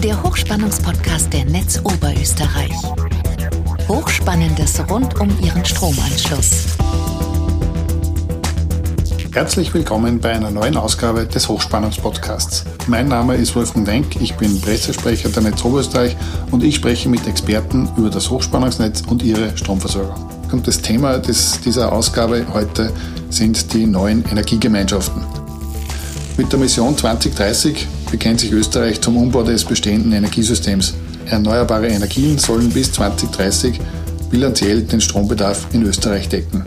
der Hochspannungspodcast der Netz Oberösterreich. Hochspannendes rund um Ihren Stromanschluss. Herzlich willkommen bei einer neuen Ausgabe des Hochspannungspodcasts. Mein Name ist Wolfgang Denk, ich bin Pressesprecher der Netz Oberösterreich und ich spreche mit Experten über das Hochspannungsnetz und ihre Stromversorgung. Und das Thema des, dieser Ausgabe heute sind die neuen Energiegemeinschaften. Mit der Mission 2030 bekennt sich Österreich zum Umbau des bestehenden Energiesystems. Erneuerbare Energien sollen bis 2030 bilanziell den Strombedarf in Österreich decken.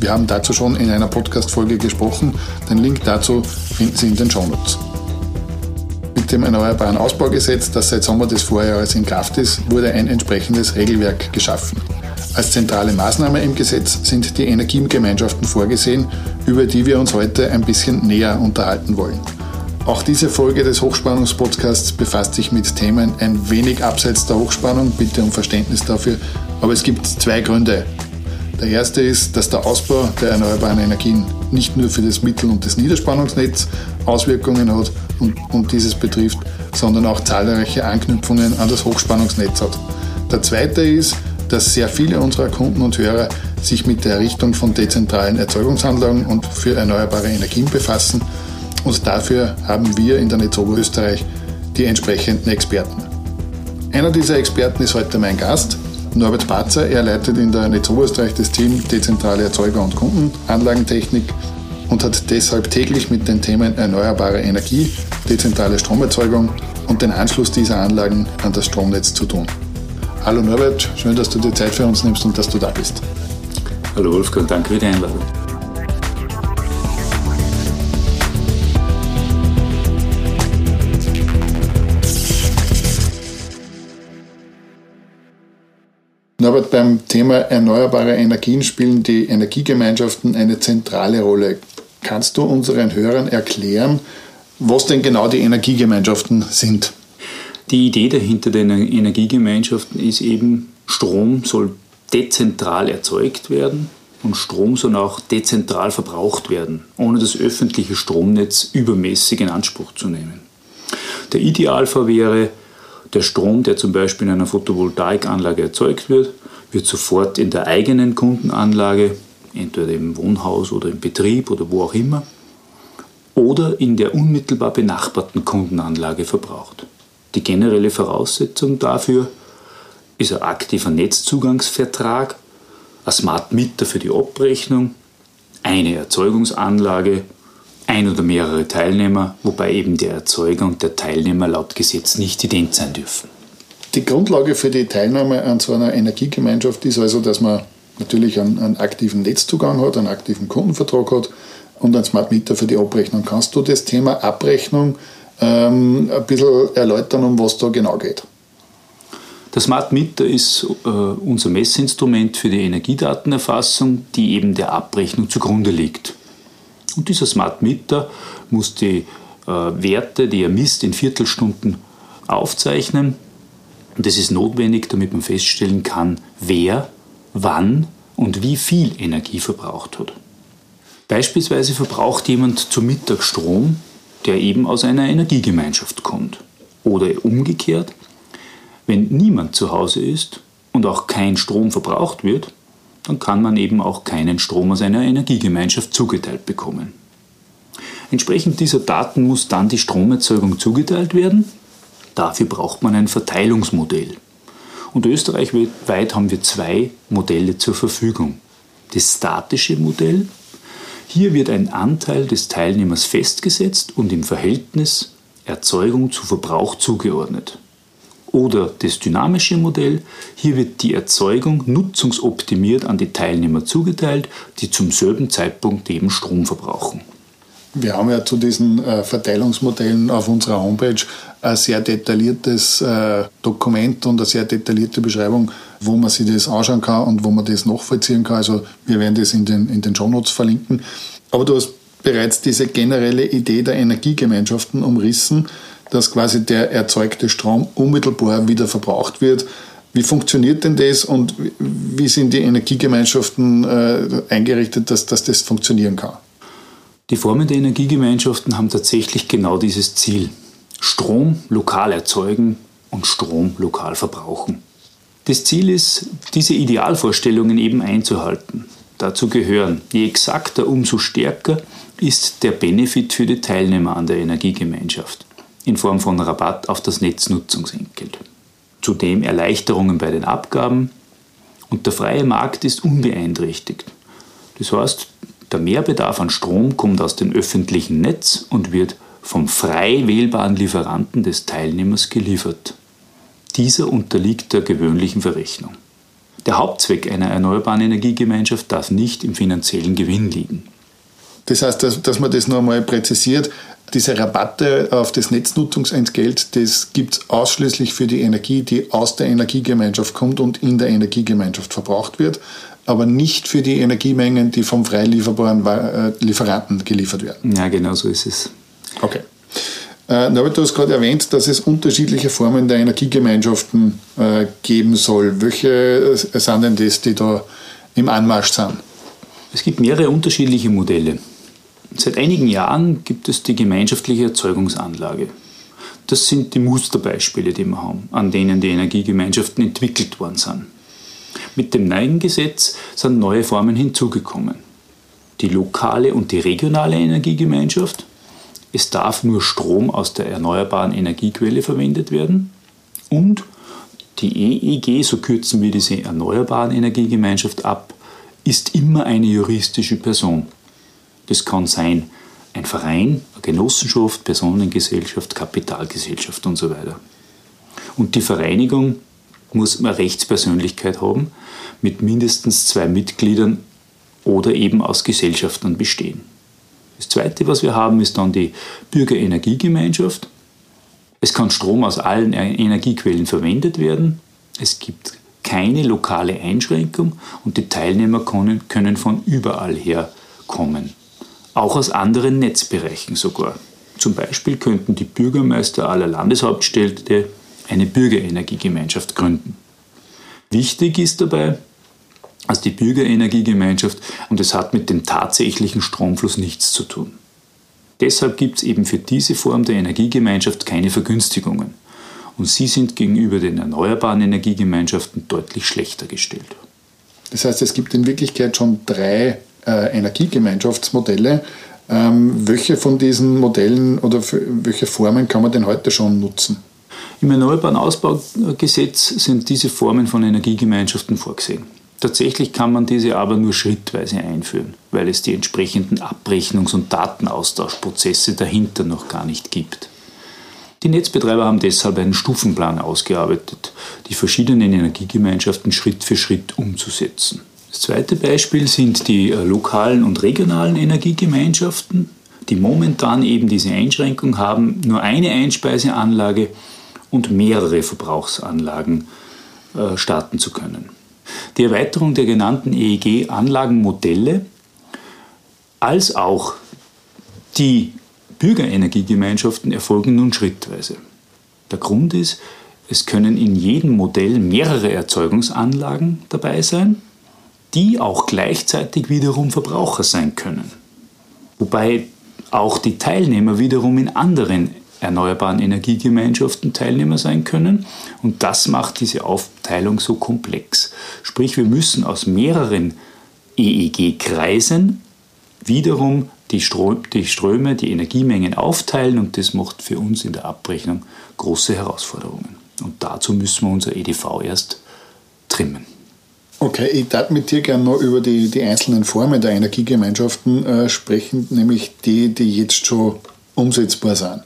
Wir haben dazu schon in einer Podcast-Folge gesprochen. Den Link dazu finden Sie in den Shownotes. Mit dem Erneuerbaren Ausbaugesetz, das seit Sommer des Vorjahres in Kraft ist, wurde ein entsprechendes Regelwerk geschaffen. Als zentrale Maßnahme im Gesetz sind die Energiegemeinschaften vorgesehen, über die wir uns heute ein bisschen näher unterhalten wollen. Auch diese Folge des Hochspannungspodcasts befasst sich mit Themen ein wenig abseits der Hochspannung, bitte um Verständnis dafür, aber es gibt zwei Gründe. Der erste ist, dass der Ausbau der erneuerbaren Energien nicht nur für das Mittel- und das Niederspannungsnetz Auswirkungen hat und, und dieses betrifft, sondern auch zahlreiche Anknüpfungen an das Hochspannungsnetz hat. Der zweite ist, dass sehr viele unserer Kunden und Hörer sich mit der Errichtung von dezentralen Erzeugungsanlagen und für erneuerbare Energien befassen. Und dafür haben wir in der Netz Oberösterreich die entsprechenden Experten. Einer dieser Experten ist heute mein Gast, Norbert Batzer. Er leitet in der Netz Oberösterreich das Team Dezentrale Erzeuger und Kundenanlagentechnik und hat deshalb täglich mit den Themen erneuerbare Energie, dezentrale Stromerzeugung und den Anschluss dieser Anlagen an das Stromnetz zu tun. Hallo Norbert, schön, dass du dir Zeit für uns nimmst und dass du da bist. Hallo Wolfgang, danke für die Einladung. Norbert, beim Thema erneuerbare Energien spielen die Energiegemeinschaften eine zentrale Rolle. Kannst du unseren Hörern erklären, was denn genau die Energiegemeinschaften sind? Die Idee dahinter der Energiegemeinschaften ist eben, Strom soll dezentral erzeugt werden und Strom soll auch dezentral verbraucht werden, ohne das öffentliche Stromnetz übermäßig in Anspruch zu nehmen. Der Idealfall wäre, der Strom, der zum Beispiel in einer Photovoltaikanlage erzeugt wird, wird sofort in der eigenen Kundenanlage, entweder im Wohnhaus oder im Betrieb oder wo auch immer, oder in der unmittelbar benachbarten Kundenanlage verbraucht. Die generelle Voraussetzung dafür ist ein aktiver Netzzugangsvertrag, ein Smart Meter für die Abrechnung, eine Erzeugungsanlage, ein oder mehrere Teilnehmer, wobei eben der Erzeuger und der Teilnehmer laut Gesetz nicht ident sein dürfen. Die Grundlage für die Teilnahme an so einer Energiegemeinschaft ist also, dass man natürlich einen, einen aktiven Netzzugang hat, einen aktiven Kundenvertrag hat und einen Smart Meter für die Abrechnung. Kannst du das Thema Abrechnung ähm, ein bisschen erläutern, um was da genau geht. Der Smart Meter ist äh, unser Messinstrument für die Energiedatenerfassung, die eben der Abrechnung zugrunde liegt. Und dieser Smart Meter muss die äh, Werte, die er misst, in Viertelstunden aufzeichnen. Und das ist notwendig, damit man feststellen kann, wer, wann und wie viel Energie verbraucht hat. Beispielsweise verbraucht jemand zum Mittag Strom der eben aus einer Energiegemeinschaft kommt. Oder umgekehrt, wenn niemand zu Hause ist und auch kein Strom verbraucht wird, dann kann man eben auch keinen Strom aus einer Energiegemeinschaft zugeteilt bekommen. Entsprechend dieser Daten muss dann die Stromerzeugung zugeteilt werden. Dafür braucht man ein Verteilungsmodell. Und österreichweit haben wir zwei Modelle zur Verfügung. Das statische Modell hier wird ein Anteil des Teilnehmers festgesetzt und im Verhältnis Erzeugung zu Verbrauch zugeordnet. Oder das dynamische Modell, hier wird die Erzeugung nutzungsoptimiert an die Teilnehmer zugeteilt, die zum selben Zeitpunkt eben Strom verbrauchen. Wir haben ja zu diesen äh, Verteilungsmodellen auf unserer Homepage ein sehr detailliertes äh, Dokument und eine sehr detaillierte Beschreibung, wo man sich das anschauen kann und wo man das nachvollziehen kann. Also wir werden das in den, in den Shownotes verlinken. Aber du hast bereits diese generelle Idee der Energiegemeinschaften umrissen, dass quasi der erzeugte Strom unmittelbar wieder verbraucht wird. Wie funktioniert denn das und wie sind die Energiegemeinschaften äh, eingerichtet, dass, dass das funktionieren kann? Die Formen der Energiegemeinschaften haben tatsächlich genau dieses Ziel. Strom lokal erzeugen und Strom lokal verbrauchen. Das Ziel ist, diese Idealvorstellungen eben einzuhalten. Dazu gehören, je exakter, umso stärker ist der Benefit für die Teilnehmer an der Energiegemeinschaft in Form von Rabatt auf das Netznutzungsentgelt. Zudem Erleichterungen bei den Abgaben und der freie Markt ist unbeeinträchtigt. Das heißt, der Mehrbedarf an Strom kommt aus dem öffentlichen Netz und wird vom frei wählbaren Lieferanten des Teilnehmers geliefert. Dieser unterliegt der gewöhnlichen Verrechnung. Der Hauptzweck einer erneuerbaren Energiegemeinschaft darf nicht im finanziellen Gewinn liegen. Das heißt, dass, dass man das noch einmal präzisiert, diese Rabatte auf das Netznutzungsentgelt, das gibt es ausschließlich für die Energie, die aus der Energiegemeinschaft kommt und in der Energiegemeinschacht verbraucht wird, aber nicht für die Energiemengen, die vom frei lieferbaren äh, Lieferanten geliefert werden. Ja, genau so ist es. Okay. Äh, Norbert, du hast gerade erwähnt, dass es unterschiedliche Formen der Energiegemeinschaften äh, geben soll. Welche sind denn das, die da im Anmarsch sind? Es gibt mehrere unterschiedliche Modelle. Seit einigen Jahren gibt es die gemeinschaftliche Erzeugungsanlage. Das sind die Musterbeispiele, die wir haben, an denen die Energiegemeinschaften entwickelt worden sind. Mit dem neuen Gesetz sind neue Formen hinzugekommen. Die lokale und die regionale Energiegemeinschaft es darf nur Strom aus der erneuerbaren Energiequelle verwendet werden und die EEG, so kürzen wir diese erneuerbaren Energiegemeinschaft ab, ist immer eine juristische Person. Das kann sein ein Verein, eine Genossenschaft, Personengesellschaft, Kapitalgesellschaft und so weiter. Und die Vereinigung muss eine Rechtspersönlichkeit haben, mit mindestens zwei Mitgliedern oder eben aus Gesellschaftern bestehen. Das Zweite, was wir haben, ist dann die Bürgerenergiegemeinschaft. Es kann Strom aus allen Energiequellen verwendet werden. Es gibt keine lokale Einschränkung und die Teilnehmer können, können von überall her kommen. Auch aus anderen Netzbereichen sogar. Zum Beispiel könnten die Bürgermeister aller Landeshauptstädte eine Bürgerenergiegemeinschaft gründen. Wichtig ist dabei, als die Bürgerenergiegemeinschaft und es hat mit dem tatsächlichen Stromfluss nichts zu tun. Deshalb gibt es eben für diese Form der Energiegemeinschaft keine Vergünstigungen und sie sind gegenüber den erneuerbaren Energiegemeinschaften deutlich schlechter gestellt. Das heißt, es gibt in Wirklichkeit schon drei äh, Energiegemeinschaftsmodelle. Ähm, welche von diesen Modellen oder welche Formen kann man denn heute schon nutzen? Im Erneuerbaren Ausbaugesetz sind diese Formen von Energiegemeinschaften vorgesehen. Tatsächlich kann man diese aber nur schrittweise einführen, weil es die entsprechenden Abrechnungs- und Datenaustauschprozesse dahinter noch gar nicht gibt. Die Netzbetreiber haben deshalb einen Stufenplan ausgearbeitet, die verschiedenen Energiegemeinschaften Schritt für Schritt umzusetzen. Das zweite Beispiel sind die äh, lokalen und regionalen Energiegemeinschaften, die momentan eben diese Einschränkung haben, nur eine Einspeiseanlage und mehrere Verbrauchsanlagen äh, starten zu können. Die Erweiterung der genannten EEG-Anlagenmodelle als auch die Bürgerenergiegemeinschaften erfolgen nun schrittweise. Der Grund ist, es können in jedem Modell mehrere Erzeugungsanlagen dabei sein, die auch gleichzeitig wiederum Verbraucher sein können. Wobei auch die Teilnehmer wiederum in anderen erneuerbaren Energiegemeinschaften Teilnehmer sein können. Und das macht diese Aufteilung so komplex. Sprich, wir müssen aus mehreren EEG-Kreisen wiederum die, Ströme, die Energiemengen aufteilen und das macht für uns in der Abrechnung große Herausforderungen. Und dazu müssen wir unser EDV erst trimmen. Okay, ich darf mit dir gerne noch über die, die einzelnen Formen der Energiegemeinschaften äh, sprechen, nämlich die, die jetzt schon umsetzbar sind.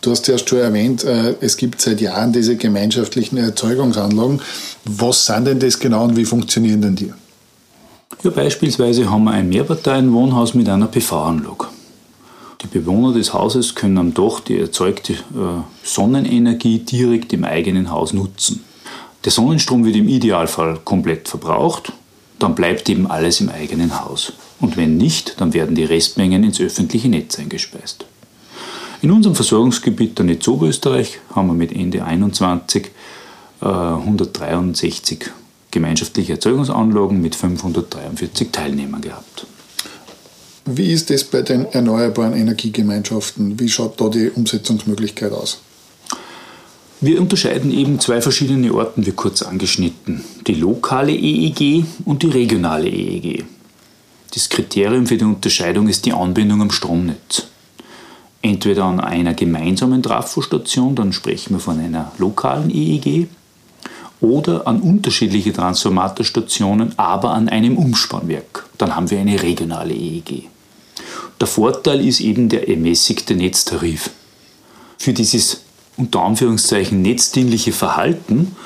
Du hast ja schon erwähnt, äh, es gibt seit Jahren diese gemeinschaftlichen Erzeugungsanlagen. Was sind denn das genau und wie funktionieren denn die? Ja, beispielsweise haben wir ein Mehrparteienwohnhaus mit einer PV-Anlage. Die Bewohner des Hauses können am Dach die erzeugte äh, Sonnenenergie direkt im eigenen Haus nutzen. Der Sonnenstrom wird im Idealfall komplett verbraucht, dann bleibt eben alles im eigenen Haus. Und wenn nicht, dann werden die Restmengen ins öffentliche Netz eingespeist. In unserem Versorgungsgebiet der Netz Oberösterreich haben wir mit Ende 21 äh, 163 gemeinschaftliche Erzeugungsanlagen mit 543 Teilnehmern gehabt. Wie ist das bei den erneuerbaren Energiegemeinschaften? Wie schaut da die Umsetzungsmöglichkeit aus? Wir unterscheiden eben zwei verschiedene Orten, wie kurz angeschnitten. Die lokale EEG und die regionale EEG. Das Kriterium für die Unterscheidung ist die Anbindung am Stromnetz. Entweder an einer gemeinsamen Trafostation, dann sprechen wir von einer lokalen EEG, oder an unterschiedliche Transformatorstationen, aber an einem Umspannwerk. Dann haben wir eine regionale EEG. Der Vorteil ist eben der ermäßigte Netztarif. Für dieses unter Anführungszeichen netzdienliche Verhalten,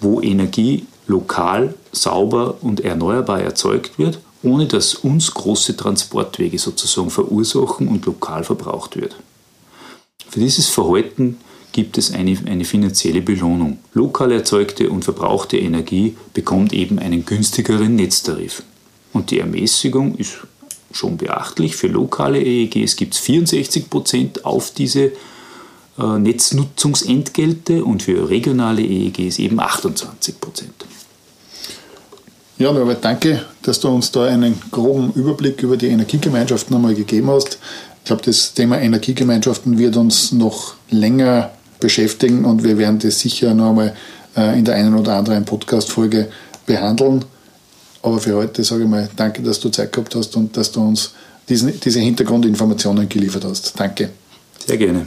wo Energie lokal, sauber und erneuerbar erzeugt wird, ohne dass uns große Transportwege sozusagen verursachen und lokal verbraucht wird. Für dieses Verhalten gibt es eine, eine finanzielle Belohnung. Lokal erzeugte und verbrauchte Energie bekommt eben einen günstigeren Netztarif. Und die Ermäßigung ist schon beachtlich. Für lokale EEGs gibt es 64 Prozent auf diese Netznutzungsentgelte und für regionale EEGs eben 28 Prozent. Ja, Norbert, danke, dass du uns da einen groben Überblick über die Energiegemeinschaften einmal gegeben hast. Ich glaube, das Thema Energiegemeinschaften wird uns noch länger beschäftigen und wir werden das sicher noch einmal äh, in der einen oder anderen Podcast-Folge behandeln. Aber für heute sage ich mal danke, dass du Zeit gehabt hast und dass du uns diesen, diese Hintergrundinformationen geliefert hast. Danke. Sehr gerne.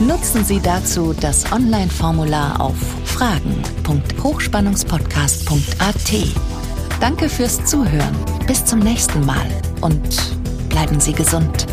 Nutzen Sie dazu das Online-Formular auf fragen.hochspannungspodcast.at. Danke fürs Zuhören. Bis zum nächsten Mal und bleiben Sie gesund.